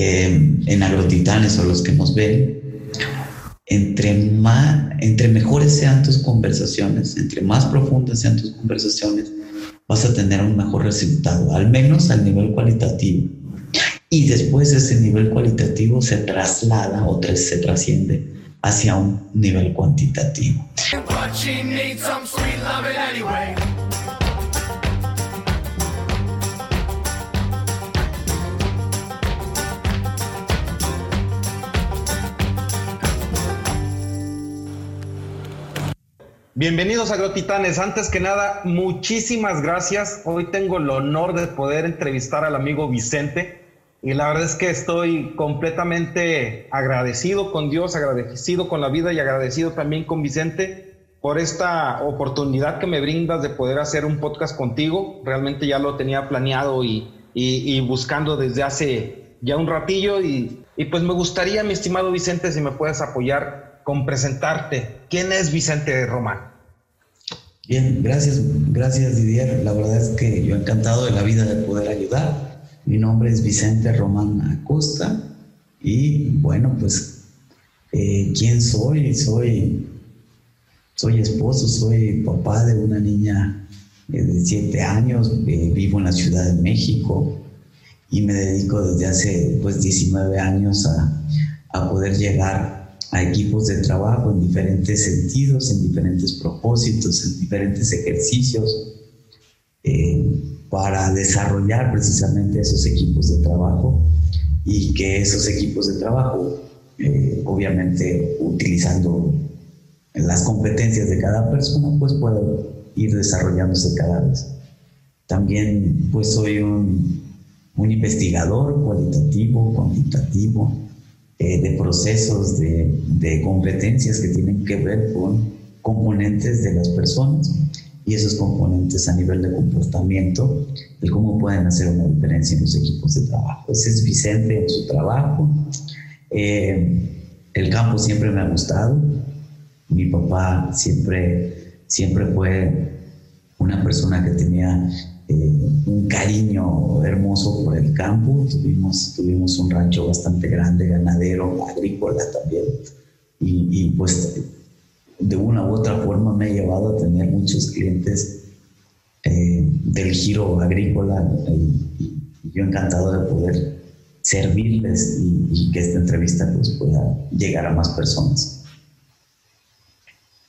eh, en Agrotitanes o los que nos ven, entre, más, entre mejores sean tus conversaciones, entre más profundas sean tus conversaciones, vas a tener un mejor resultado, al menos al nivel cualitativo. Y después ese nivel cualitativo se traslada o se trasciende hacia un nivel cuantitativo. Bienvenidos a Agrotitanes. Antes que nada, muchísimas gracias. Hoy tengo el honor de poder entrevistar al amigo Vicente y la verdad es que estoy completamente agradecido con Dios, agradecido con la vida y agradecido también con Vicente por esta oportunidad que me brindas de poder hacer un podcast contigo. Realmente ya lo tenía planeado y, buscando desde hace ya un ratillo y, y pues me gustaría, mi estimado Vicente, si me puedes apoyar con presentarte. ¿Quién es Vicente Román? Bien, gracias, gracias Didier. La verdad es que yo encantado de la vida de poder ayudar. Mi nombre es Vicente Román Acosta y bueno, pues, eh, ¿quién soy? Soy, soy esposo, soy papá de una niña eh, de siete años, eh, vivo en la Ciudad de México y me dedico desde hace pues 19 años a, a poder llegar a equipos de trabajo en diferentes sentidos, en diferentes propósitos, en diferentes ejercicios, eh, para desarrollar precisamente esos equipos de trabajo y que esos equipos de trabajo, eh, obviamente utilizando las competencias de cada persona, pues puedan ir desarrollándose cada vez. También pues soy un, un investigador cualitativo, cuantitativo, eh, de procesos, de, de, competencias que tienen que ver con componentes de las personas y esos componentes a nivel de comportamiento, de cómo pueden hacer una diferencia en los equipos de trabajo. Ese es Vicente en su trabajo. Eh, el campo siempre me ha gustado. Mi papá siempre, siempre fue una persona que tenía eh, un cariño hermoso por el campo. Tuvimos, tuvimos un rancho bastante grande, ganadero, agrícola también. Y, pues de una u otra forma me ha llevado a tener muchos clientes eh, del giro agrícola y, yo encantado de poder servirles y, y, que esta entrevista pues pueda llegar a más personas.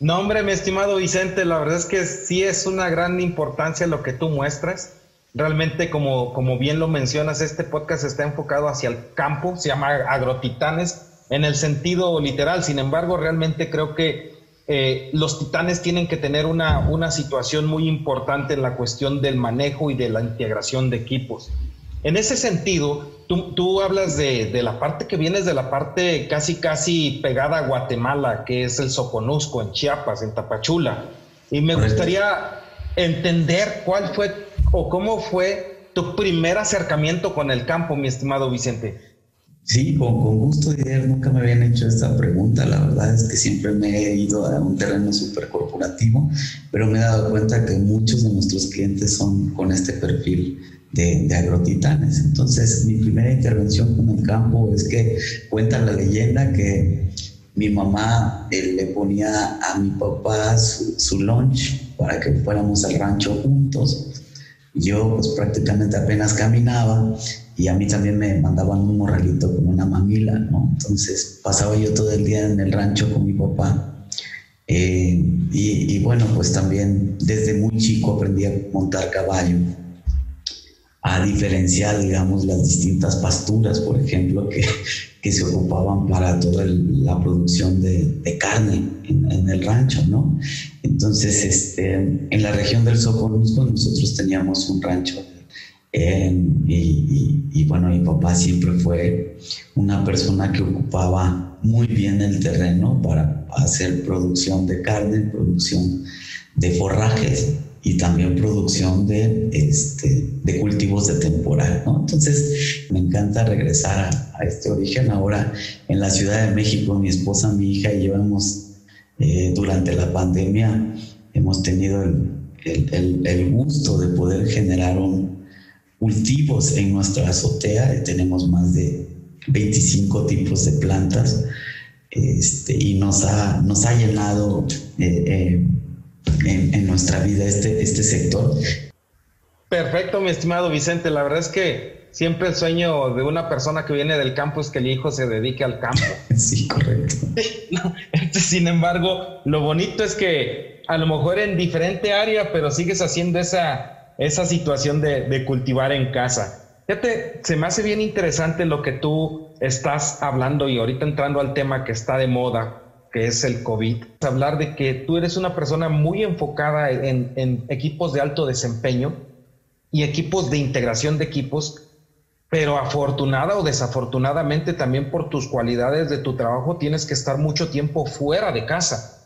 No, hombre, mi estimado Vicente, la verdad es que sí es una gran importancia lo que tú muestras. Realmente, como, como bien lo mencionas, este podcast está enfocado hacia el campo, se llama Agrotitanes en el sentido literal. Sin embargo, realmente creo que eh, los titanes tienen que tener una, una situación muy importante en la cuestión del manejo y de la integración de equipos. En ese sentido, tú, hablas de, la parte que vienes de la parte casi, casi pegada a Guatemala, que es el Soconusco, en Chiapas, en Tapachula. Y me gustaría entender cuál fue o cómo fue tu primer acercamiento con el campo, mi estimado Vicente. Sí, con, con gusto, Didier. Nunca me habían hecho esta pregunta. La verdad es que siempre me he ido a un terreno súper corporativo, pero me he dado cuenta que muchos de nuestros clientes son con este perfil de, agrotitanes. Entonces, mi primera intervención con el campo es que cuenta la leyenda que mi mamá eh, le ponía a mi papá su, lunch para que fuéramos al rancho juntos. Yo pues prácticamente apenas caminaba y a mí también me mandaban un morralito con una mamila, ¿no? Entonces pasaba yo todo el día en el rancho con mi papá. Eh, y, y, bueno, pues también desde muy chico aprendí a montar caballo a diferenciar, digamos, las distintas pasturas, por ejemplo, que, que se ocupaban para toda la producción de, de carne en, el rancho, ¿no? Entonces, este, en la región del Soconusco nosotros teníamos un rancho y, y, bueno, mi papá siempre fue una persona que ocupaba muy bien el terreno para hacer producción de carne, producción de forrajes y también producción de, este, de cultivos de temporal. ¿no? Entonces, me encanta regresar a, este origen. Ahora, en la Ciudad de México, mi esposa, mi hija y yo hemos, eh, durante la pandemia, hemos tenido el, el, el, gusto de poder generar un, cultivos en nuestra azotea. Tenemos más de 25 tipos de plantas este, y nos ha, nos ha llenado eh, eh, en, nuestra vida este, este sector. Perfecto, mi estimado Vicente. La verdad es que siempre el sueño de una persona que viene del campo es que el hijo se dedique al campo. Sí, correcto. Este, sin embargo, lo bonito es que a lo mejor en diferente área, pero sigues haciendo esa, esa situación de, de cultivar en casa. Fíjate, se me hace bien interesante lo que tú estás hablando y ahorita entrando al tema que está de moda, que es el COVID. Hablar de que tú eres una persona muy enfocada en, equipos de alto desempeño y equipos de integración de equipos, pero afortunada o desafortunadamente también por tus cualidades de tu trabajo tienes que estar mucho tiempo fuera de casa.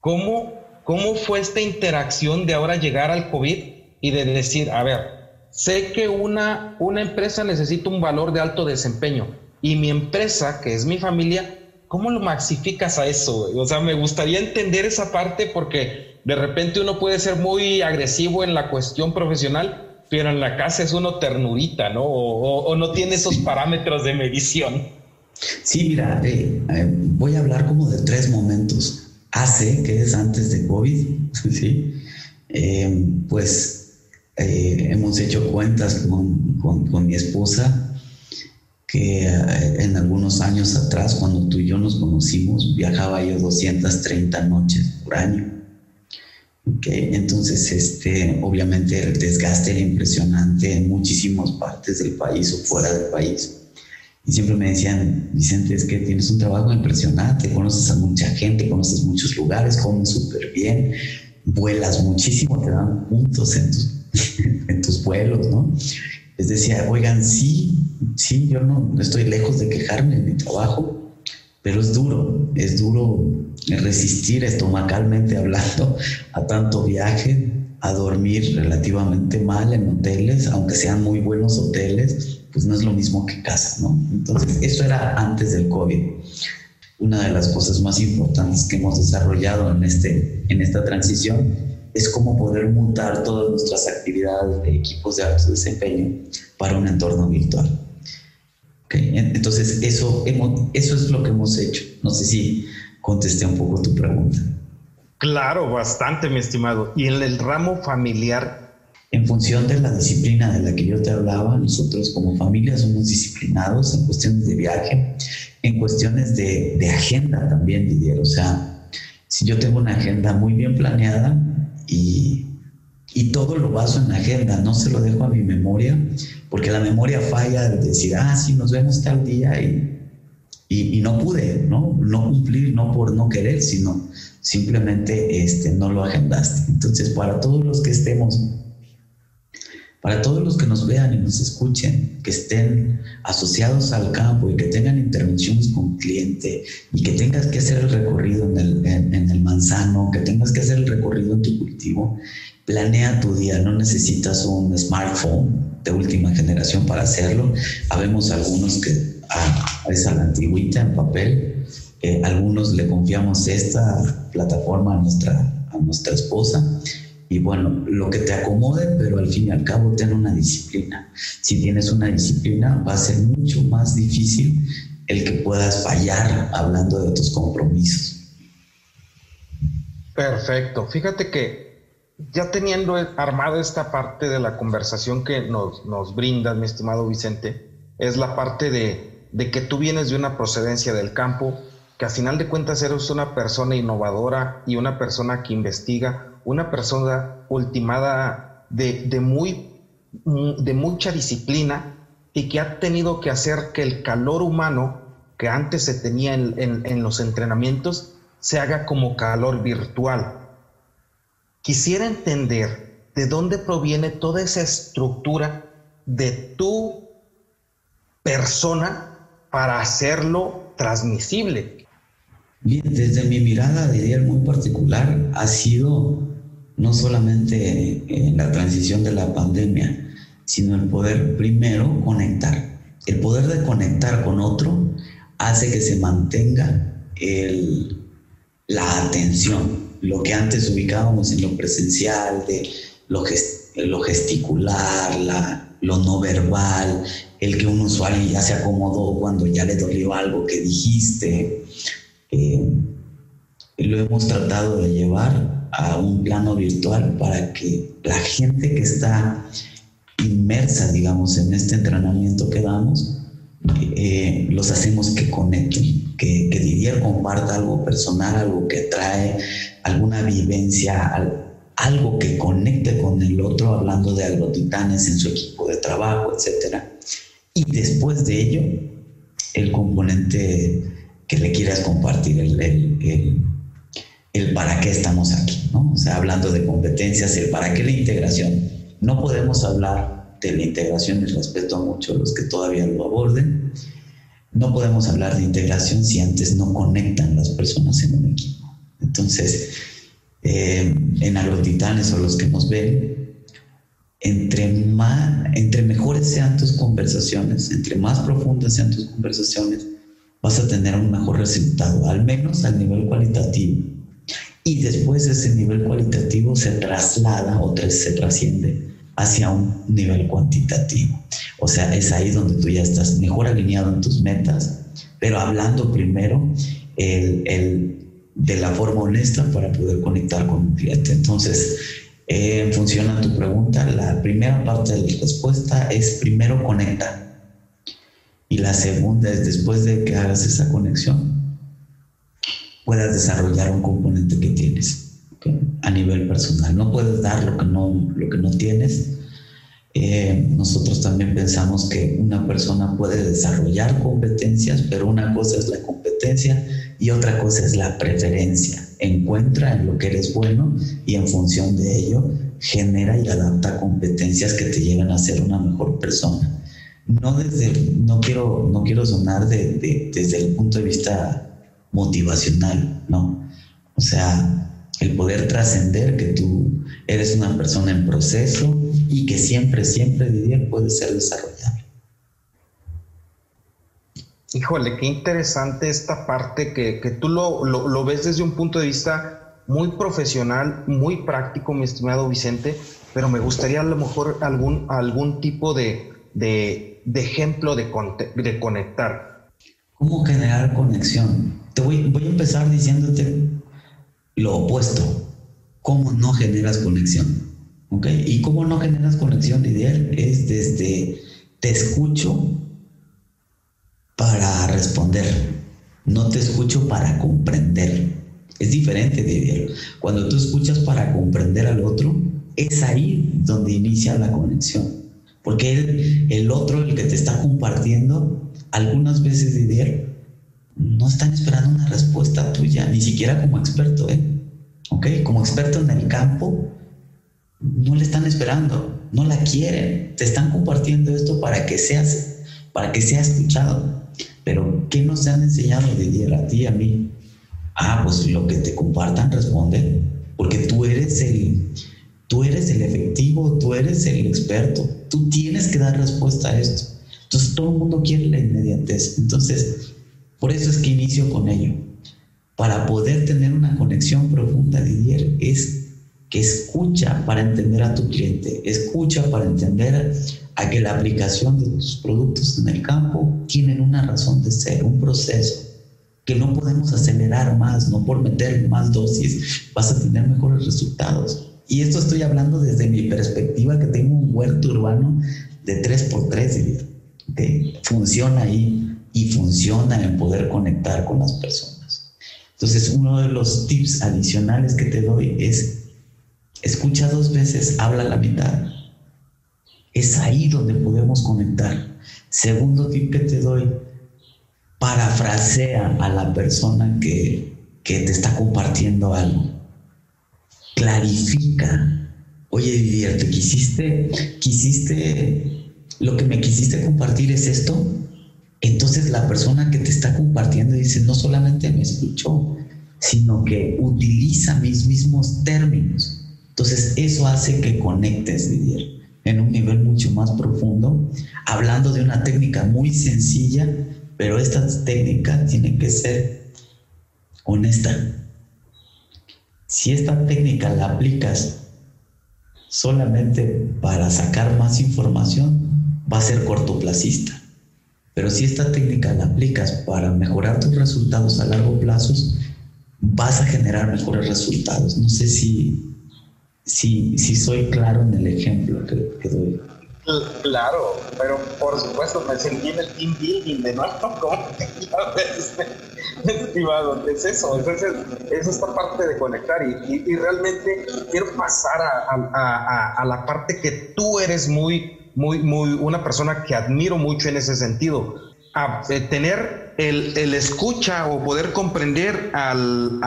¿Cómo, cómo fue esta interacción de ahora llegar al COVID y de decir, a ver, sé que una, una empresa necesita un valor de alto desempeño y mi empresa, que es mi familia, ¿cómo lo maxificas a eso? O sea, me gustaría entender esa parte porque de repente uno puede ser muy agresivo en la cuestión profesional, pero en la casa es uno ternurita, ¿no? O, no tiene esos parámetros de medición. Sí, mira, eh, eh, voy a hablar como de tres momentos. Hace, que es antes de COVID, ¿sí? Eh, pues eh, hemos hecho cuentas con, con, mi esposa que eh, en algunos años atrás, cuando tú y yo nos conocimos, viajaba yo 230 noches por año. Okay, entonces, este, obviamente el desgaste era impresionante en muchísimas partes del país o fuera del país. Y siempre me decían, Vicente, es que tienes un trabajo impresionante, conoces a mucha gente, conoces muchos lugares, comes súper bien, vuelas muchísimo, te dan puntos en tus en tus vuelos, ¿no? Les decía, oigan, sí, sí, yo no estoy lejos de quejarme en mi trabajo, pero es duro, es duro resistir estomacalmente hablando a tanto viaje, a dormir relativamente mal en hoteles, aunque sean muy buenos hoteles, pues no es lo mismo que casa, ¿no? Entonces, eso era antes del COVID. Una de las cosas más importantes que hemos desarrollado en, este, en esta transición es cómo poder montar todas nuestras actividades de equipos de alto desempeño para un entorno virtual. Entonces, eso, eso es lo que hemos hecho. No sé si contesté un poco tu pregunta. Claro, bastante, mi estimado. ¿Y en el ramo familiar? En función de la disciplina de la que yo te hablaba, nosotros como familia somos disciplinados en cuestiones de viaje, en cuestiones de, de agenda también, Didier. O sea, si yo tengo una agenda muy bien planeada, y, todo lo baso en la agenda, no se lo dejo a mi memoria, porque la memoria falla de decir, ah, sí, nos vemos tal día y, y, no pude, ¿no? No cumplir, no por no querer, sino simplemente este, no lo agendaste. Entonces, para todos los que estemos para todos los que nos vean y nos escuchen, que estén asociados al campo y que tengan intervenciones con cliente y que tengas que hacer el recorrido en el, en, el manzano, que tengas que hacer el recorrido en tu cultivo, planea tu día. No necesitas un smartphone de última generación para hacerlo. Habemos algunos que ah, es a la antigüita en papel. Eh, algunos le confiamos esta plataforma a nuestra, a nuestra esposa y bueno, lo que te acomode, pero al fin y al cabo ten una disciplina. Si tienes una disciplina, va a ser mucho más difícil el que puedas fallar hablando de tus compromisos. Perfecto. Fíjate que ya teniendo armada esta parte de la conversación que nos, nos brindas, mi estimado Vicente, es la parte de, de que tú vienes de una procedencia del campo, que a final de cuentas eres una persona innovadora y una persona que investiga, una persona ultimada de, muy, de mucha disciplina y que ha tenido que hacer que el calor humano que antes se tenía en, los entrenamientos se haga como calor virtual. Quisiera entender de dónde proviene toda esa estructura de tu persona para hacerlo transmisible. Bien, desde mi mirada, diría muy particular, ha sido no solamente en la transición de la pandemia, sino el poder primero conectar. El poder de conectar con otro hace que se mantenga la atención, lo que antes ubicábamos en lo presencial, de lo, gesticular, lo no verbal, el que un usuario ya se acomodó cuando ya le dolió algo que dijiste. Eh, lo hemos tratado de llevar a un plano virtual para que la gente que está inmersa, digamos, en este entrenamiento que damos, eh, los hacemos que conecten, que, que Didier comparta algo personal, algo que trae, alguna vivencia, algo que conecte con el otro, hablando de agrotitanes en su equipo de trabajo, etc. Y después de ello, el componente que le quieras compartir, el, el, el, para qué estamos aquí, ¿no? O sea, hablando de competencias, el para qué la integración. No podemos hablar de la integración y respeto a muchos los que todavía lo aborden. No podemos hablar de integración si antes no conectan las personas en un equipo. Entonces, eh, en agrotitanes o los que nos ven, entre, más, entre mejores sean tus conversaciones, entre más profundas sean tus conversaciones, vas a tener un mejor resultado, al menos al nivel cualitativo. Y después ese nivel cualitativo se traslada o se trasciende hacia un nivel cuantitativo. O sea, es ahí donde tú ya estás mejor alineado en tus metas, pero hablando primero el, el de la forma honesta para poder conectar con un cliente. Entonces, eh, en función a tu pregunta, la primera parte de la respuesta es primero conecta. Y la segunda es después de que hagas esa conexión, puedas desarrollar un componente que tienes a nivel personal. No puedes dar lo que no, lo que no tienes. Eh, nosotros también pensamos que una persona puede desarrollar competencias, pero una cosa es la competencia y otra cosa es la preferencia. Encuentra en lo que eres bueno y en función de ello genera y adapta competencias que te llevan a ser una mejor persona. No, desde, no, quiero, no quiero sonar de, desde el punto de vista motivacional, ¿no? O sea, el poder trascender que tú eres una persona en proceso y que siempre, siempre, diría, puede ser desarrollable. Híjole, qué interesante esta parte que, que tú lo, lo, ves desde un punto de vista muy profesional, muy práctico, mi estimado Vicente, pero me gustaría a lo mejor algún, algún tipo de, de, de ejemplo de, de, conectar. ¿Cómo generar conexión? Te voy, voy a empezar diciéndote lo opuesto. ¿Cómo no generas conexión? ¿Ok? Y cómo no generas conexión, Didier, es desde te escucho para responder, no te escucho para comprender. Es diferente, Didier. Cuando tú escuchas para comprender al otro, es ahí donde inicia la conexión. Porque el, el otro, el que te está compartiendo, algunas veces, Didier, no están esperando una respuesta tuya, ni siquiera como experto, ¿eh? ¿Ok? Como experto en el campo, no le están esperando, no la quieren. Te están compartiendo esto para que seas, para que sea escuchado. Pero, ¿qué nos han enseñado de a ti, a mí? Ah, pues lo que te compartan, responde, porque tú eres el, tú eres el efectivo, tú eres el experto, tú tienes que dar respuesta a esto. Entonces, todo el mundo quiere la inmediatez. Entonces, por eso es que inicio con ello. Para poder tener una conexión profunda, Didier, es que escucha para entender a tu cliente, escucha para entender a que la aplicación de tus productos en el campo tienen una razón de ser, un proceso que no podemos acelerar más, no por meter más dosis vas a tener mejores resultados. Y esto estoy hablando desde mi perspectiva que tengo un huerto urbano de 3x3 que funciona ahí y funciona en poder conectar con las personas. Entonces, uno de los tips adicionales que te doy es escucha dos veces, habla la mitad. Es ahí donde podemos conectar. Segundo tip que te doy, parafrasea a la persona que, que te está compartiendo algo. Clarifica. Oye, Didier, ¿te quisiste, quisiste, lo que me quisiste compartir es esto? Entonces la persona que te está compartiendo dice, no solamente me escuchó, sino que utiliza mis mismos términos. Entonces eso hace que conectes, Didier en un nivel mucho más profundo, hablando de una técnica muy sencilla, pero esta técnica tiene que ser honesta. Si esta técnica la aplicas solamente para sacar más información, va a ser cortoplacista. Pero si esta técnica la aplicas para mejorar tus resultados a largo plazo, vas a generar mejores resultados. No sé si, si, si soy claro en el ejemplo que, doy. Claro, pero por supuesto me sentí en el team building de como estimado, es eso, es, es, esta parte de conectar y, y, realmente quiero pasar a, a, a, la parte que tú eres muy, muy, muy, una persona que admiro mucho en ese sentido, a, eh, tener el, el, escucha o poder comprender al,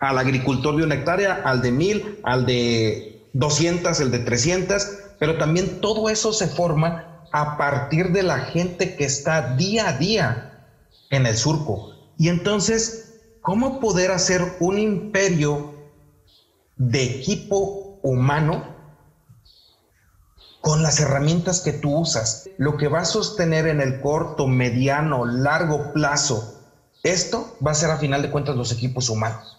al agricultor de una hectárea, al de mil, al de 200, el de 300, pero también todo eso se forma a partir de la gente que está día a día en el surco. Y entonces, ¿cómo poder hacer un imperio de equipo humano con las herramientas que tú usas? Lo que va a sostener en el corto, mediano, largo plazo, esto va a ser a final de cuentas los equipos humanos.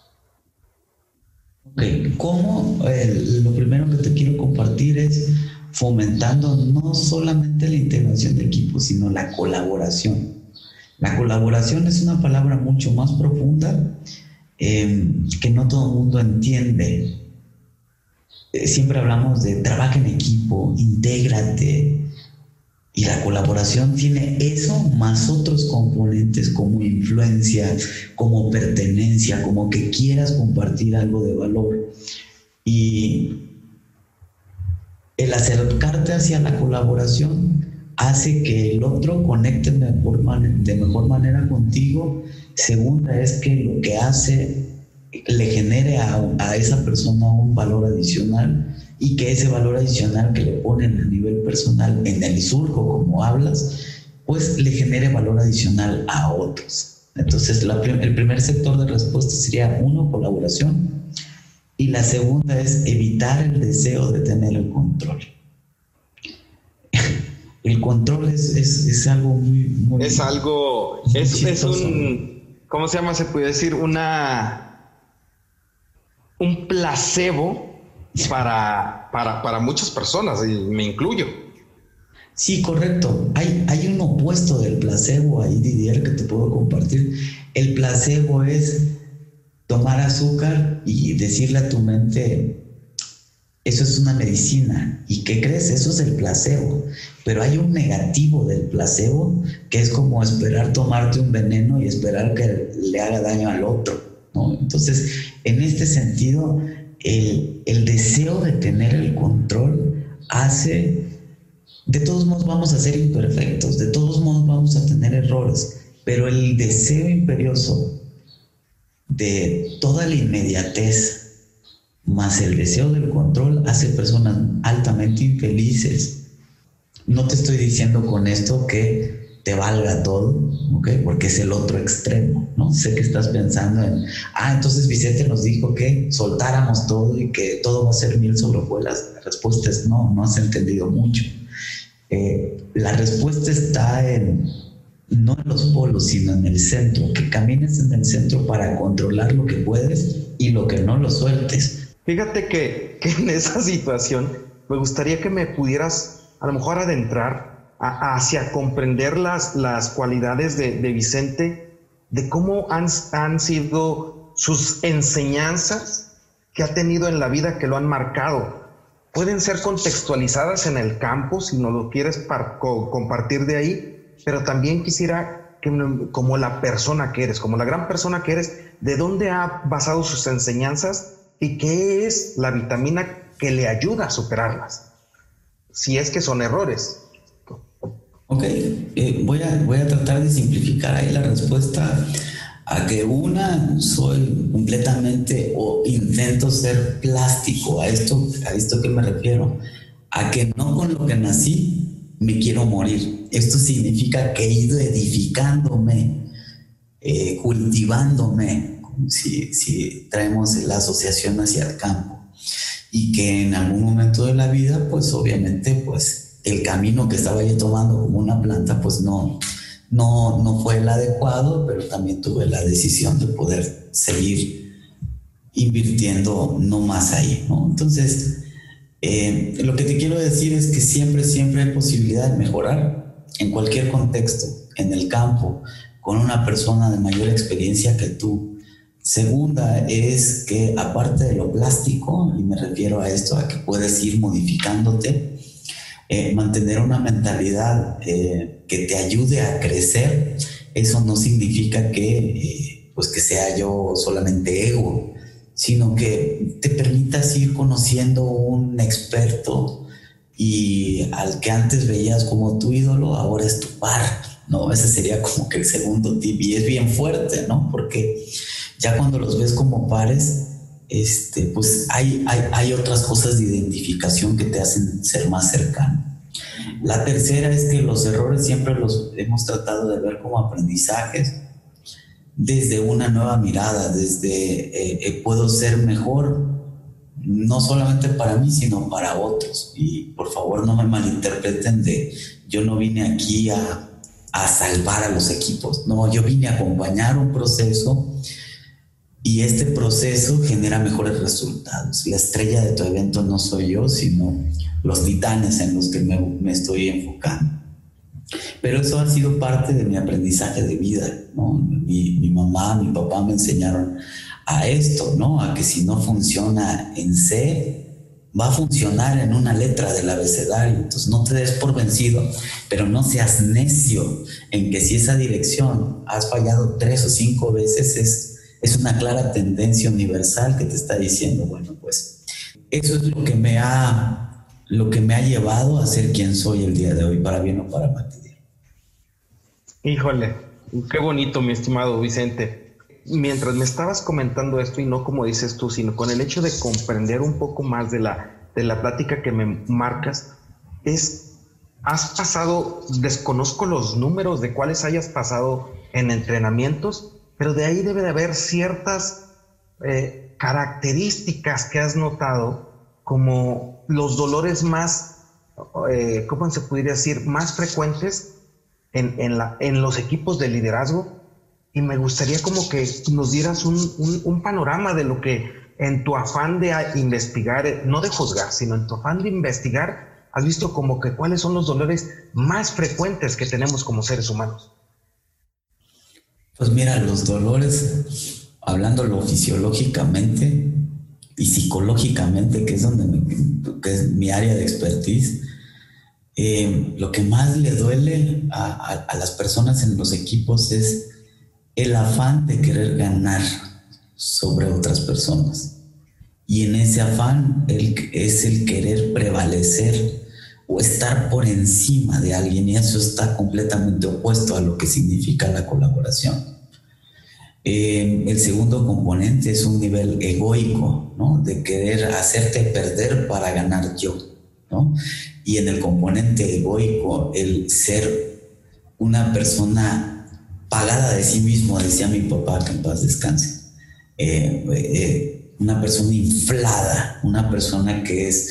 ¿Cómo? lo primero que te quiero compartir es fomentando no solamente la integración de equipos, sino la colaboración. La colaboración es una palabra mucho más profunda em, que no todo el mundo entiende. Eh, siempre hablamos de trabaja en equipo, intégrate, y la colaboración tiene eso más otros componentes como influencia, como pertenencia, como que quieras compartir algo de valor. Y el acercarte hacia la colaboración hace que el otro conecte de mejor, de mejor manera contigo. Segunda es que lo que hace le genere a, a esa persona un valor adicional y que ese valor adicional que le ponen a nivel personal en el surco, como hablas, pues le genere valor adicional a otros. Entonces, el primer sector de respuesta sería uno, colaboración, y la segunda es evitar el deseo de tener el control. el control es, es, algo muy, muy, Es algo, es, es un, ¿cómo se llama? Se puede decir una, un placebo para, para, para muchas personas, y me incluyo. Sí, correcto. Hay, hay un opuesto del placebo ahí, Didier, que te puedo compartir. El placebo es tomar azúcar y decirle a tu mente, eso es una medicina. ¿Y qué crees? Eso es el placebo. Pero hay un negativo del placebo que es como esperar tomarte un veneno y esperar que le haga daño al otro. ¿no? Entonces, en este sentido, el, deseo de tener el control hace, de todos modos vamos a ser imperfectos, de todos modos vamos a tener errores, pero el deseo imperioso de toda la inmediatez más el deseo del control hace personas altamente infelices. No te estoy diciendo con esto que te valga todo, ¿ok? Porque es el otro extremo, ¿no? Sé que estás pensando en, ah, entonces Vicente nos dijo que soltáramos todo y que todo va a ser mil sobre hojuelas. La respuesta es no, no has entendido mucho. Eh, la respuesta está en, no en los polos, sino en el centro, que camines en el centro para controlar lo que puedes y lo que no lo sueltes. Fíjate que, que en esa situación me gustaría que me pudieras a lo mejor adentrar hacia comprender las, las cualidades de, Vicente, de cómo han, han sido sus enseñanzas que ha tenido en la vida que lo han marcado. Pueden ser contextualizadas en el campo si no lo quieres compartir de ahí, pero también quisiera que como la persona que eres, como la gran persona que eres, de dónde ha basado sus enseñanzas y qué es la vitamina que le ayuda a superarlas, si es que son errores. Ok, eh, voy, a, voy a tratar de simplificar ahí la respuesta a que una, soy completamente o intento ser plástico. A esto, a esto que me refiero. A que no con lo que nací me quiero morir. Esto significa que he ido edificándome, eh, cultivándome, si, si traemos la asociación hacia el campo. Y que en algún momento de la vida, pues obviamente, pues el camino que estaba yo tomando como una planta, pues no, no, no fue el adecuado, pero también tuve la decisión de poder seguir invirtiendo no más ahí. Entonces, Eh, lo que te quiero decir es que siempre, siempre hay posibilidad de mejorar en cualquier contexto, en el campo, con una persona de mayor experiencia que tú. Segunda es que aparte de lo plástico, y me refiero a esto, a que puedes ir modificándote, eh, mantener una mentalidad eh, que te ayude a crecer, eso no significa que, pues que sea yo solamente ego, sino que te permitas ir conociendo un experto y al que antes veías como tu ídolo, ahora es tu par, ¿no? Ese sería como que el segundo tip y es bien fuerte, ¿no? Porque ya cuando los ves como pares, este, pues hay, hay, hay otras cosas de identificación que te hacen ser más cercano. La tercera es que los errores siempre los hemos tratado de ver como aprendizajes desde una nueva mirada, desde eh, eh, puedo ser mejor, no solamente para mí, sino para otros. Y por favor no me malinterpreten de yo no vine aquí a, a salvar a los equipos, no, yo vine a acompañar un proceso y este proceso genera mejores resultados. La estrella de tu evento no soy yo, sino los titanes en los que me, estoy enfocando. Pero eso ha sido parte de mi aprendizaje de vida. Mi, mi, mamá, mi papá me enseñaron a esto, ¿no? A que si no funciona en C, va a funcionar en una letra del abecedario. Entonces no te des por vencido, pero no seas necio en que si esa dirección has fallado tres o cinco veces es, es una clara tendencia universal que te está diciendo, bueno, pues eso es lo que me ha lo que me ha llevado a ser quien soy el día de hoy, para bien o para mal. Híjole, qué bonito, mi estimado Vicente. Mientras me estabas comentando esto, y no como dices tú, sino con el hecho de comprender un poco más de la, de la plática que me marcas, es, has pasado, desconozco los números de cuáles hayas pasado en entrenamientos, pero de ahí debe de haber ciertas eh, características que has notado como los dolores más, eh, ¿cómo se podría decir?, más frecuentes en, la, en los equipos de liderazgo y me gustaría como que nos dieras un, panorama de lo que en tu afán de investigar, no de juzgar, sino en tu afán de investigar, has visto como que cuáles son los dolores más frecuentes que tenemos como seres humanos. Pues mira, los dolores, hablándolo fisiológicamente y psicológicamente, que es donde que es mi área de expertise, eh, lo que más le duele a, las personas en los equipos es el afán de querer ganar sobre otras personas. Y en ese afán es el querer prevalecer o estar por encima de alguien y eso está completamente opuesto a lo que significa la colaboración. Eh, el segundo componente es un nivel egoico, ¿no? De querer hacerte perder para ganar yo, ¿no? y en el componente egoico, el ser una persona pagada de sí mismo, decía mi papá, que en paz descanse, eh, eh, una persona inflada, una persona que es,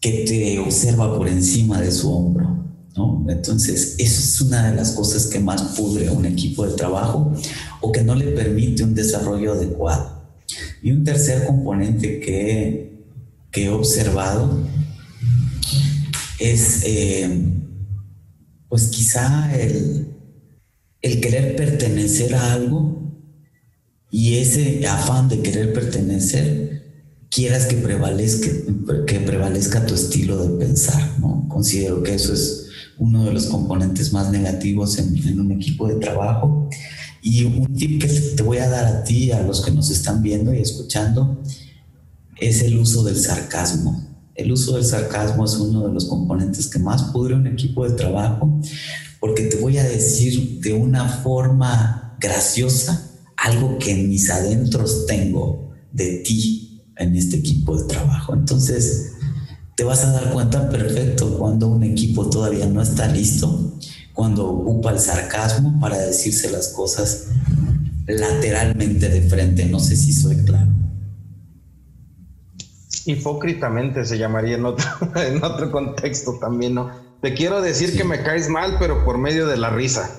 que te observa por encima de su hombro. ¿no? Entonces, eso es una de las cosas que más pudre a un equipo de trabajo o que no le permite un desarrollo adecuado. Y un tercer componente que que he observado es, eh, pues quizá el, el querer pertenecer a algo y ese afán de querer pertenecer, quieras que prevalezca, tu estilo de pensar, ¿no? Considero que eso es uno de los componentes más negativos en, en, un equipo de trabajo. Y un tip que te voy a dar a ti, a los que nos están viendo y escuchando, es el uso del sarcasmo. El uso del sarcasmo es uno de los componentes que más pudre un equipo de trabajo, porque te voy a decir de una forma graciosa algo que en mis adentros tengo de ti en este equipo de trabajo. Entonces, te vas a dar cuenta perfecto cuando un equipo todavía no está listo, cuando ocupa el sarcasmo para decirse las cosas lateralmente de frente. No sé si soy claro. Hipócritamente se llamaría en otro, en otro contexto también, ¿no? Te quiero decir que me caes mal, pero por medio de la risa.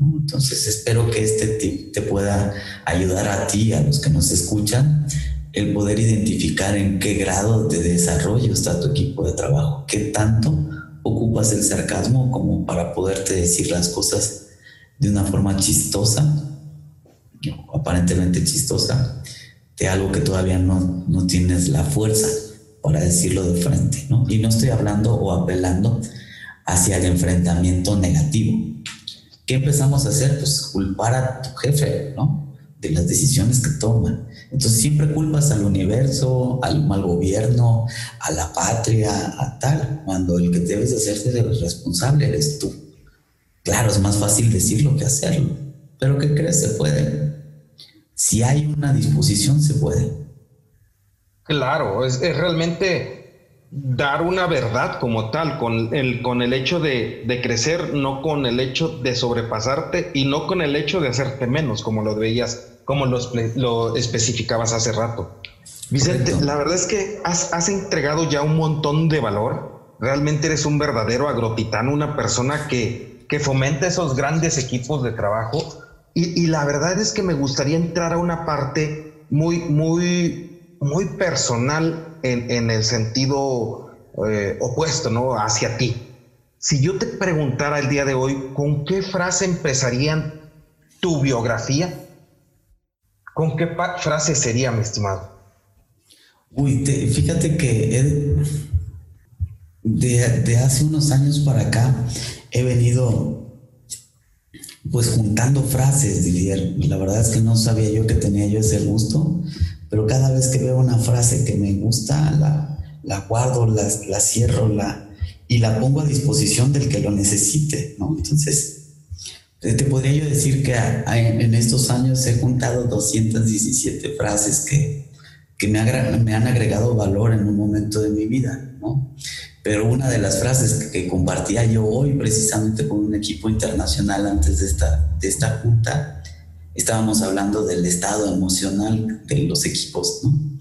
Entonces espero que este tip te pueda ayudar a ti, a los que nos escuchan, el poder identificar en qué grado de desarrollo está tu equipo de trabajo, qué tanto ocupas el sarcasmo como para poderte decir las cosas de una forma chistosa, aparentemente chistosa, de algo que todavía no, no tienes la fuerza para decirlo de frente, ¿no? Y no estoy hablando o apelando hacia el enfrentamiento negativo. ¿Qué empezamos a hacer? Pues culpar a tu jefe, ¿no? De las decisiones que toma. Entonces siempre culpas al universo, al mal gobierno, a la patria, a tal, cuando el que debes hacerte de responsable eres tú. Claro, es más fácil decirlo que hacerlo, pero ¿qué crees? Se puede. Si hay una disposición, se puede. Claro, es, realmente dar una verdad como tal, con el, con el hecho de, crecer, no con el hecho de sobrepasarte y no con el hecho de hacerte menos, como lo veías, como lo, especificabas hace rato. Vicente, la verdad es que has, has, entregado ya un montón de valor. Realmente eres un verdadero agropitano, una persona que, que fomenta esos grandes equipos de trabajo y, la verdad es que me gustaría entrar a una parte muy, muy, muy personal en, el sentido eh, opuesto, ¿no? Hacia ti. Si yo te preguntara el día de hoy, ¿con qué frase empezarían tu biografía? ¿Con qué frase sería, mi estimado? Uy, fíjate que de, de, hace unos años para acá he venido pues juntando frases, Didier. La verdad es que no sabía yo que tenía yo ese gusto, pero cada vez que veo una frase que me gusta, la, la guardo, la, la cierro la, y la pongo a disposición del que lo necesite, ¿no? Entonces, te podría yo decir que en estos años he juntado 217 frases que, que me, me han agregado valor en un momento de mi vida, ¿no? Pero una de las frases que, compartía yo hoy precisamente con un equipo internacional antes de esta, de esta junta, estábamos hablando del estado emocional de los equipos, ¿no?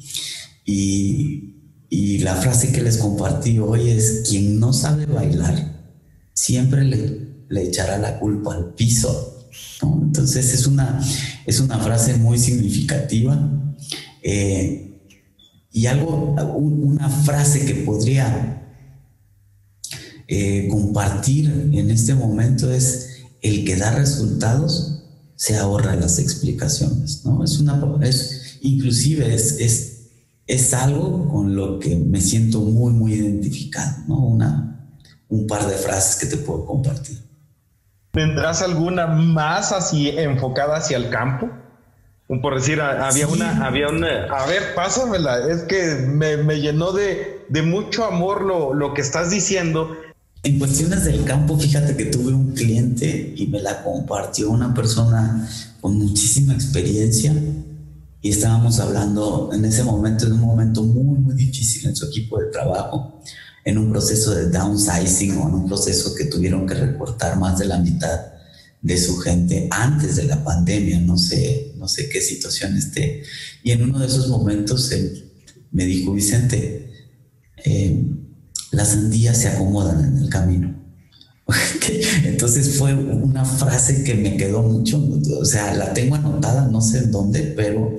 Y, y la frase que les compartí hoy es, quien no sabe bailar, siempre le, le echará la culpa al piso. ¿no? Entonces es una, es una frase muy significativa. Eh, y algo, una frase que podría eh, compartir en este momento es el que da resultados se ahorra las explicaciones, ¿no? Es una, es, inclusive es, es, es algo con lo que me siento muy, muy identificado, ¿no? Una, un par de frases que te puedo compartir. ¿Tendrás alguna más así enfocada hacia el campo? Por decir, había una, había una, a ver, pásamela, es que me, me llenó de, de, mucho amor lo, lo, que estás diciendo en cuestiones del campo, fíjate que tuve un cliente y me la compartió una persona con muchísima experiencia y estábamos hablando en ese momento, en un momento muy, muy difícil en su equipo de trabajo, en un proceso de downsizing o en un proceso que tuvieron que recortar más de la mitad de su gente antes de la pandemia, no sé, no sé qué situación esté. Y en uno de esos momentos él me dijo, Vicente, eh, las sandías se acomodan en el camino. Entonces fue una frase que me quedó mucho, o sea, la tengo anotada, no sé en dónde, pero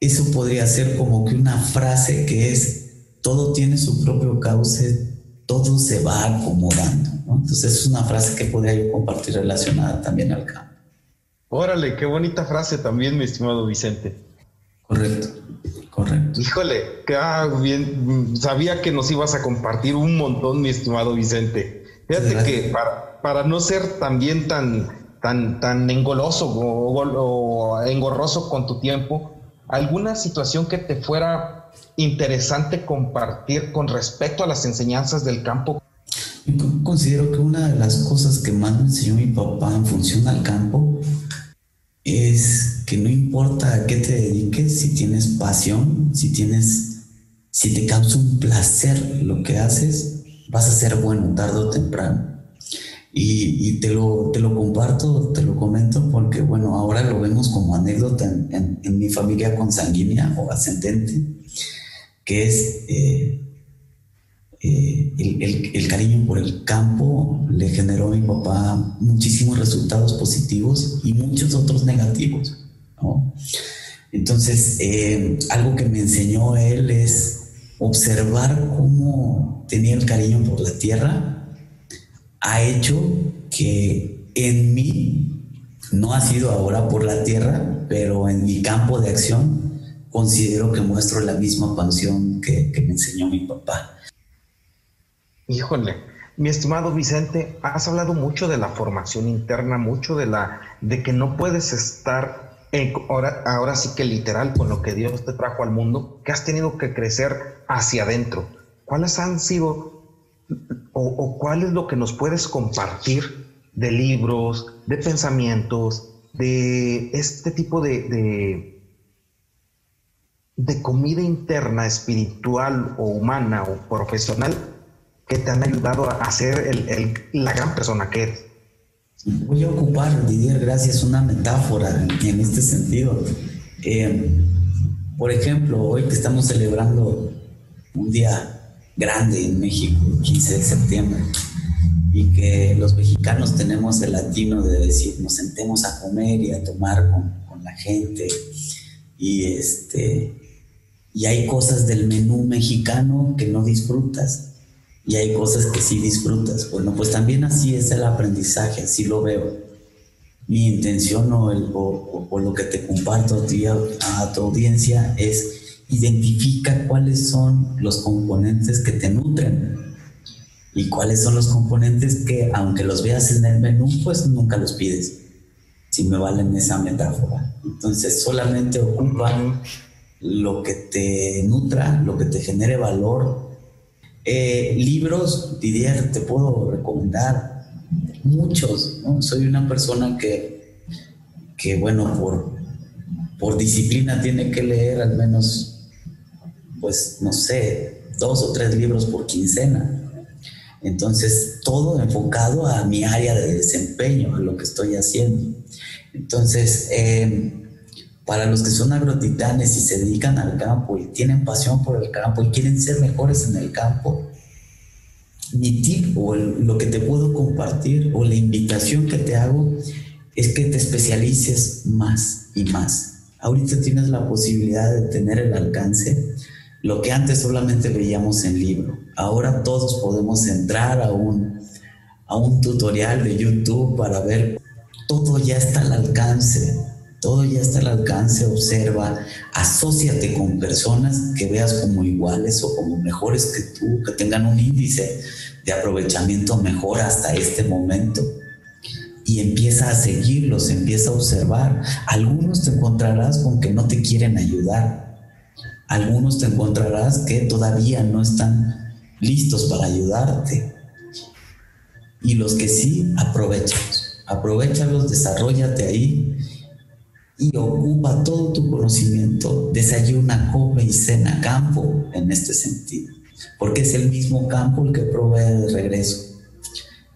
eso podría ser como que una frase que es, todo tiene su propio cauce, todo se va acomodando. Entonces es una frase que podría yo compartir relacionada también al campo. Órale, qué bonita frase también, mi estimado Vicente. Correcto. Correcto. Híjole, que, ah, bien, sabía que nos ibas a compartir un montón, mi estimado Vicente. Fíjate que para, para, no ser también tan, tan, tan engoloso o, engorroso con tu tiempo, ¿alguna situación que te fuera interesante compartir con respecto a las enseñanzas del campo? considero que una de las cosas que más me enseñó mi papá en función al campo es que no importa a qué te dediques, si tienes pasión, si tienes, si te causa un placer lo que haces, vas a ser bueno tarde o temprano. Y, te, lo, te lo comparto, te lo comento porque, bueno, ahora lo vemos como anécdota en, mi familia consanguínea o ascendente, que es eh, eh, el, cariño por el campo le generó a mi papá muchísimos resultados positivos y muchos otros negativos. Entonces, eh, algo que me enseñó él es observar cómo tenía el cariño por la tierra, ha hecho que en mí, no ha sido ahora por la tierra, pero en mi campo de acción, considero que muestro la misma pasión que, que me enseñó mi papá. Híjole, mi estimado Vicente, has hablado mucho de la formación interna, mucho de la de que no puedes estar ahora, ahora sí que literal con lo que Dios te trajo al mundo, que has tenido que crecer hacia adentro. ¿Cuáles han sido o, cuál es lo que nos puedes compartir de libros, de pensamientos, de este tipo de, de, comida interna, espiritual o humana o profesional que te han ayudado a ser el, la gran persona que eres. Voy a ocupar, Didier, gracias, una metáfora en este sentido. Eh, por ejemplo, hoy que estamos celebrando un día grande en México, 15 de septiembre, y que los mexicanos tenemos el latino de decir, nos sentemos a comer y a tomar con, con la gente, y este, y hay cosas del menú mexicano que no disfrutas y hay cosas que sí disfrutas. Bueno, pues también así es el aprendizaje, así lo veo. Mi intención o, el, o, lo que te comparto a, tu audiencia es identifica cuáles son los componentes que te nutren y cuáles son los componentes que aunque los veas en el menú, pues nunca los pides, si me valen esa metáfora. Entonces solamente ocupa lo que te nutra, lo que te genere valor eh, libros, Didier, te puedo recomendar muchos. Soy una persona que, que bueno, por, por disciplina tiene que leer al menos, pues, no sé, dos o tres libros por quincena. Entonces, todo enfocado a mi área de desempeño, a lo que estoy haciendo. Entonces, eh, para los que son agrotitanes y se dedican al campo y tienen pasión por el campo y quieren ser mejores en el campo, mi tip o lo que te puedo compartir o la invitación que te hago es que te especialices más y más. Ahorita tienes la posibilidad de tener el alcance, lo que antes solamente veíamos en libro. Ahora todos podemos entrar a un, a un tutorial de YouTube para ver, todo ya está al alcance todo ya está al alcance, observa, asóciate con personas que veas como iguales o como mejores que tú, que tengan un índice de aprovechamiento mejor hasta este momento. Y empieza a seguirlos, empieza a observar. Algunos te encontrarás con que no te quieren ayudar. Algunos te encontrarás que todavía no están listos para ayudarte. Y los que sí, aprovechalos. Aprovechalos, desarrollate ahí y ocupa todo tu conocimiento, desayuna, come y cena campo en este sentido, porque es el mismo campo el que provee de regreso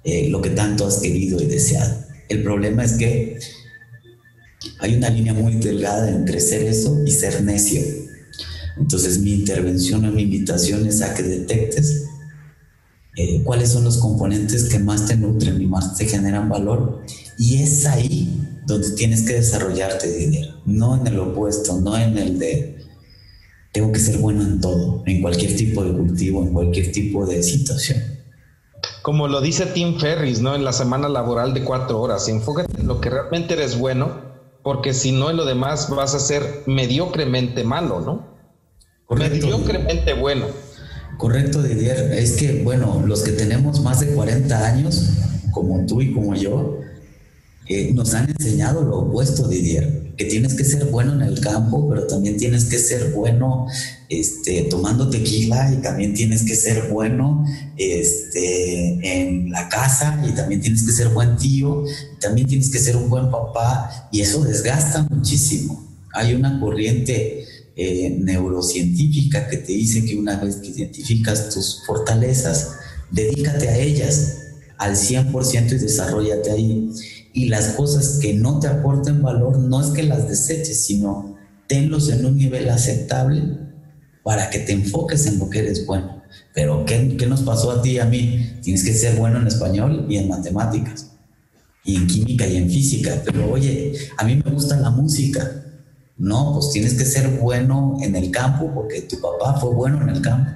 eh, lo que tanto has querido y deseado. El problema es que hay una línea muy delgada entre ser eso y ser necio. Entonces mi intervención o mi invitación es a que detectes eh, cuáles son los componentes que más te nutren y más te generan valor. Y es ahí donde tienes que desarrollarte dinero, no en el opuesto, no en el de tengo que ser bueno en todo, en cualquier tipo de cultivo, en cualquier tipo de situación. Como lo dice Tim Ferris, ¿no? En la semana laboral de cuatro horas, enfócate en lo que realmente eres bueno, porque si no en lo demás vas a ser mediocremente malo, ¿no? Mediocremente bueno. Correcto, Didier. Es que, bueno, los que tenemos más de 40 años, como tú y como yo, nos han enseñado lo opuesto, Didier, que tienes que ser bueno en el campo, pero también tienes que ser bueno este, tomando tequila y también tienes que ser bueno este, en la casa y también tienes que ser buen tío, y también tienes que ser un buen papá y eso desgasta muchísimo. Hay una corriente eh, neurocientífica que te dice que una vez que identificas tus fortalezas, dedícate a ellas al 100% y desarrollate ahí y las cosas que no te aporten valor no es que las deseches, sino tenlos en un nivel aceptable para que te enfoques en lo que eres bueno. Pero ¿qué, ¿qué, nos pasó a ti y a mí? Tienes que ser bueno en español y en matemáticas, y en química y en física. Pero oye, a mí me gusta la música. No, pues tienes que ser bueno en el campo porque tu papá fue bueno en el campo.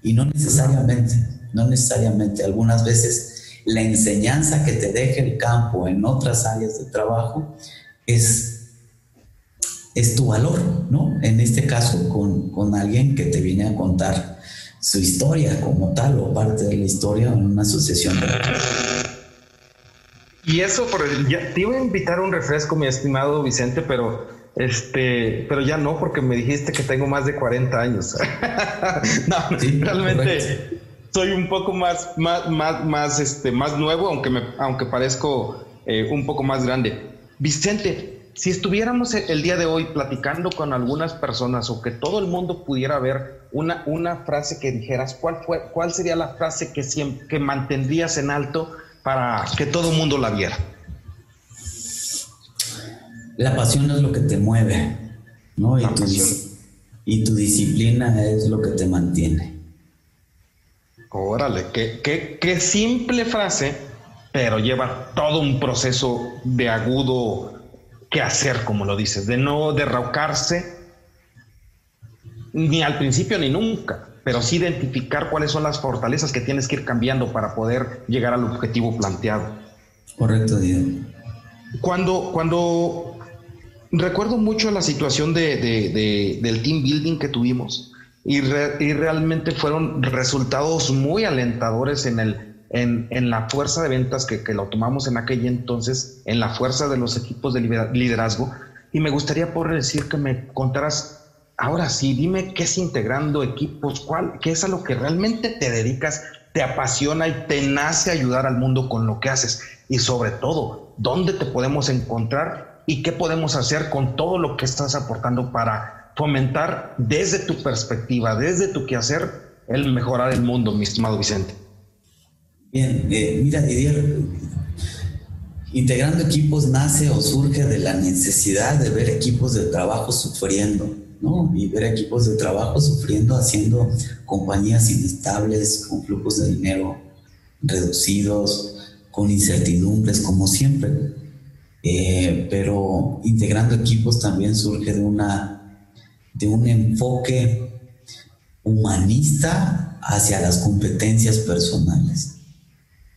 Y no necesariamente, no necesariamente. Algunas veces la enseñanza que te deja el campo en otras áreas de trabajo es, es tu valor, ¿no? En este caso, con, con alguien que te viene a contar su historia como tal o parte de la historia en una asociación. Y eso, por ya, te iba a invitar a un refresco, mi estimado Vicente, pero este, pero ya no, porque me dijiste que tengo más de 40 años. no, realmente soy un poco más, más, más, más, este, más nuevo, aunque me, aunque parezco eh, un poco más grande. Vicente, si estuviéramos el día de hoy platicando con algunas personas o que todo el mundo pudiera ver una, una frase que dijeras, ¿cuál, fue, ¿cuál sería la frase que, siempre, que mantendrías en alto para que todo el mundo la viera? La pasión es lo que te mueve, ¿no? Y tu, y tu, disciplina es lo que te mantiene. Órale, qué, qué, qué simple frase, pero lleva todo un proceso de agudo qué hacer, como lo dices, de no derrocarse ni al principio ni nunca, pero sí identificar cuáles son las fortalezas que tienes que ir cambiando para poder llegar al objetivo planteado. Correcto, Diego. Cuando, cuando recuerdo mucho la situación de, del team building que tuvimos y, y realmente fueron resultados muy alentadores en el, en, la fuerza de ventas que, lo tomamos en aquel entonces, en la fuerza de los equipos de liderazgo. Y me gustaría poder decir que me contaras, ahora sí, dime qué es integrando equipos, cuál, qué es a lo que realmente te dedicas, te apasiona y te nace ayudar al mundo con lo que haces. Y sobre todo, dónde te podemos encontrar y qué podemos hacer con todo lo que estás aportando para fomentar desde tu perspectiva, desde tu quehacer, el mejorar el mundo, mi estimado Vicente. Bien, eh, mira, Didier, integrando equipos nace o surge de la necesidad de ver equipos de trabajo sufriendo, ¿no? Y ver equipos de trabajo sufriendo, haciendo compañías inestables, con flujos de dinero reducidos, con incertidumbres, como siempre. Eh, pero integrando equipos también surge de, una, de un enfoque humanista hacia las competencias personales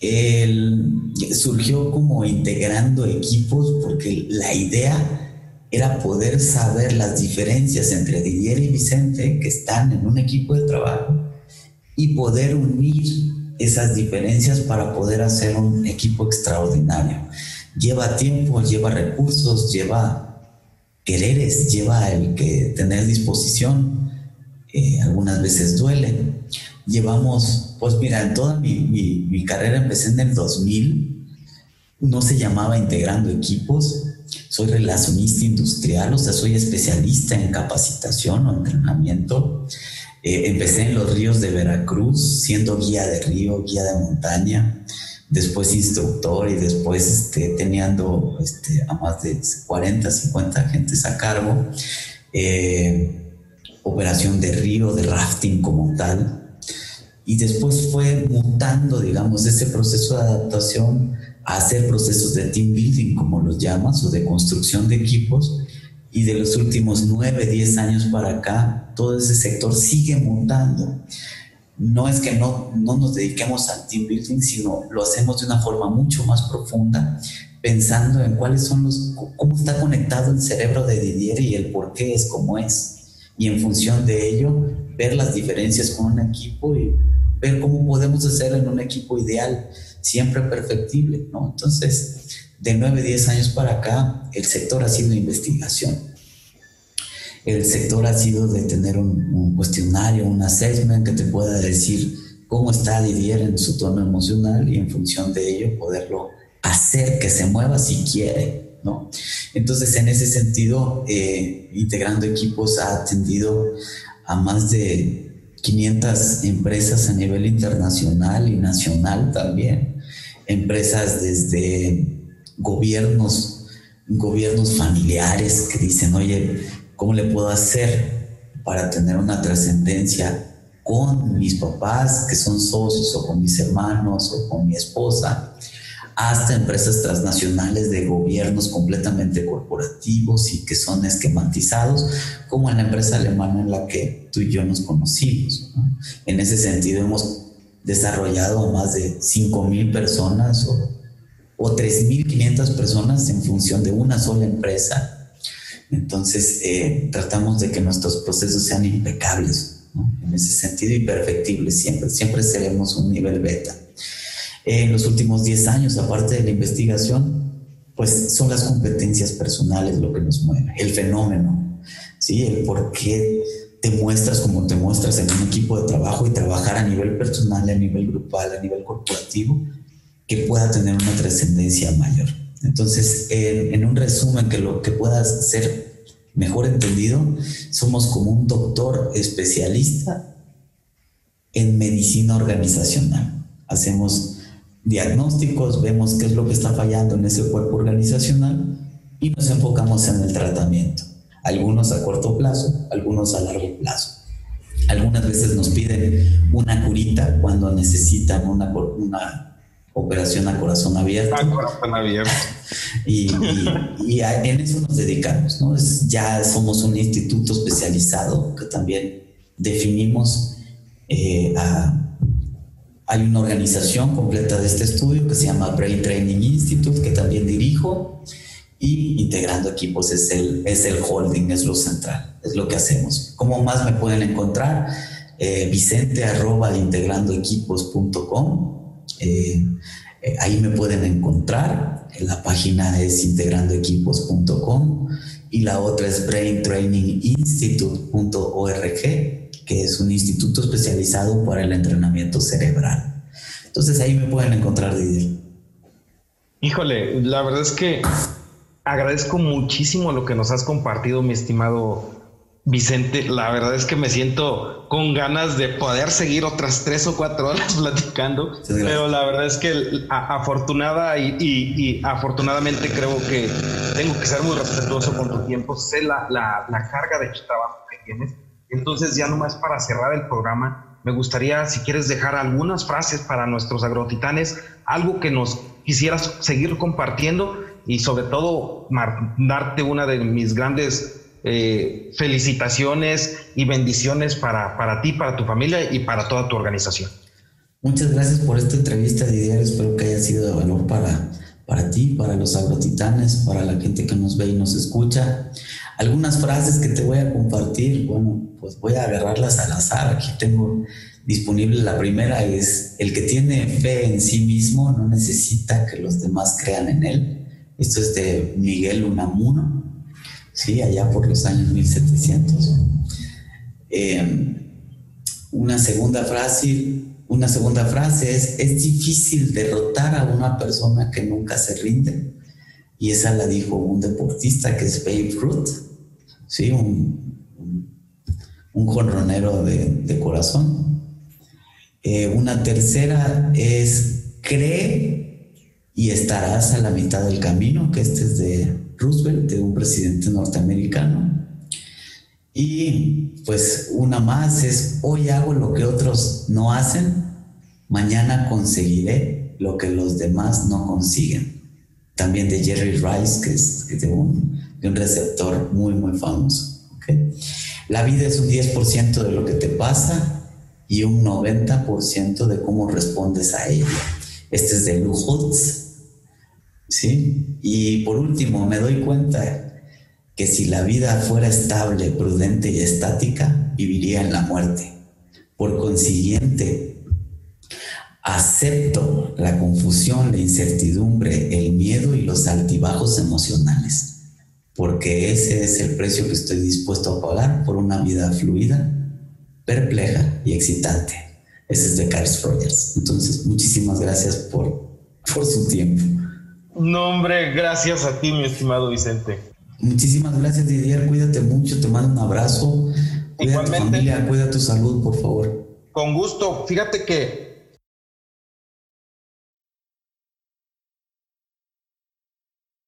él surgió como integrando equipos porque la idea era poder saber las diferencias entre Didier y Vicente que están en un equipo de trabajo y poder unir esas diferencias para poder hacer un equipo extraordinario. Lleva tiempo, lleva recursos, lleva quereres, lleva el que tener disposición. Eh, algunas veces duele, llevamos, pues mira, en toda mi, carrera empecé en el 2000, no se llamaba integrando equipos, soy relacionista industrial, o sea, soy especialista en capacitación o entrenamiento. Eh, empecé en los ríos de Veracruz, siendo guía de río, guía de montaña, después instructor y después este, teniendo este, a más de 40, 50 agentes a cargo. Eh, operación de río, de rafting como tal, y después fue mutando, digamos, ese proceso de adaptación a hacer procesos de team building, como los llamas, o de construcción de equipos. Y de los últimos nueve, diez años para acá, todo ese sector sigue mutando. No es que no, no nos dediquemos al team building, sino lo hacemos de una forma mucho más profunda, pensando en cuáles son los, cómo está conectado el cerebro de Didier y el por qué es como es. Y en función de ello, ver las diferencias con un equipo y ver cómo podemos hacer en un equipo ideal, siempre perfectible, ¿no? Entonces, de 9, 10 años para acá, el sector ha sido investigación. El sector ha sido de tener un, cuestionario, un assessment que te pueda decir cómo está Didier en su tono emocional y en función de ello poderlo hacer que se mueva si quiere, ¿no? Entonces, en ese sentido, eh, integrando equipos ha atendido a más de 500 empresas a nivel internacional y nacional también, empresas desde gobiernos, gobiernos familiares que dicen, oye, ¿cómo le puedo hacer para tener una trascendencia con mis papás que son socios o con mis hermanos o con mi esposa? hasta empresas transnacionales de gobiernos completamente corporativos y que son esquematizados, como en la empresa alemana en la que tú y yo nos conocimos. En ese sentido hemos desarrollado más de 5.000 personas o, o 3.500 personas en función de una sola empresa. Entonces, eh, tratamos de que nuestros procesos sean impecables, en ese sentido, y perfectibles siempre. Siempre seremos un nivel beta. En los últimos 10 años, aparte de la investigación, pues son las competencias personales lo que nos mueve, el fenómeno, ¿sí? el por qué te muestras como te muestras en un equipo de trabajo y trabajar a nivel personal, a nivel grupal, a nivel corporativo, que pueda tener una trascendencia mayor. Entonces, en, un resumen, que lo que puedas ser mejor entendido, somos como un doctor especialista en medicina organizacional. Hacemos diagnósticos, vemos qué es lo que está fallando en ese cuerpo organizacional y nos enfocamos en el tratamiento algunos a corto plazo, algunos a largo plazo. Algunas veces nos piden una curita cuando necesitan una, una operación a corazón abierto. A corazón abierto. y, en eso nos dedicamos, ¿no? ya somos un instituto especializado que también definimos eh, hay una organización completa de este estudio que se llama Brain Training Institute, que también dirijo, y integrando equipos es el, es el holding, es lo central, es lo que hacemos. ¿Cómo más me pueden encontrar? Eh, Vicente arroba integrandoequipos.com. Eh, eh, ahí me pueden encontrar. La página es integrandoequipos.com y la otra es braintraininginstitute.org, que es un instituto especializado para el entrenamiento cerebral. Entonces ahí me pueden encontrar, Didier. Híjole, la verdad es que Agradezco muchísimo lo que nos has compartido, mi estimado Vicente. La verdad es que me siento con ganas de poder seguir otras tres o cuatro horas platicando, pero la verdad es que afortunada y, afortunadamente creo que tengo que ser muy respetuoso con tu tiempo. Sé la, la carga de trabajo que tienes. Entonces, ya nomás para cerrar el programa, me gustaría, si quieres, dejar algunas frases para nuestros agrotitanes, algo que nos quisieras seguir compartiendo y sobre todo darte una de mis grandes eh, felicitaciones y bendiciones para, para ti, para tu familia y para toda tu organización. Muchas gracias por esta entrevista, Didier. Espero que haya sido de valor para, para ti, para los agrotitanes, para la gente que nos ve y nos escucha. Algunas frases que te voy a compartir, bueno, pues voy a agarrarlas al azar. Aquí tengo disponible. La primera es, el que tiene fe en sí mismo no necesita que los demás crean en él. Esto es de Miguel Unamuno, ¿sí? allá por los años 1700. Em, una segunda frase, una segunda frase es, es difícil derrotar a una persona que nunca se rinde. Y esa la dijo un deportista que es Babe Ruth, ¿sí? un, un, jonronero de, de corazón. Eh, una tercera es cree y estarás a la mitad del camino, que este es de Roosevelt, de un presidente norteamericano. Y pues una más es, hoy hago lo que otros no hacen, mañana conseguiré lo que los demás no consiguen. También de Jerry Rice, que es, de, un, receptor muy, muy famoso. La vida es un 10% de lo que te pasa y un 90% de cómo respondes a ella. Este es de Luhutz. ¿Sí? Y por último, me doy cuenta que si la vida fuera estable, prudente y estática, viviría en la muerte. Por consiguiente, acepto la confusión, la incertidumbre, el miedo y los altibajos emocionales, porque ese es el precio que estoy dispuesto a pagar por una vida fluida perpleja y excitante. Ese es de Carlos Rogers. Entonces, muchísimas gracias por, por su tiempo. No, hombre, gracias a ti, mi estimado Vicente. Muchísimas gracias, Didier. Cuídate mucho, te mando un abrazo. Cuida tu familia, cuida tu salud, por favor. Con gusto. Fíjate que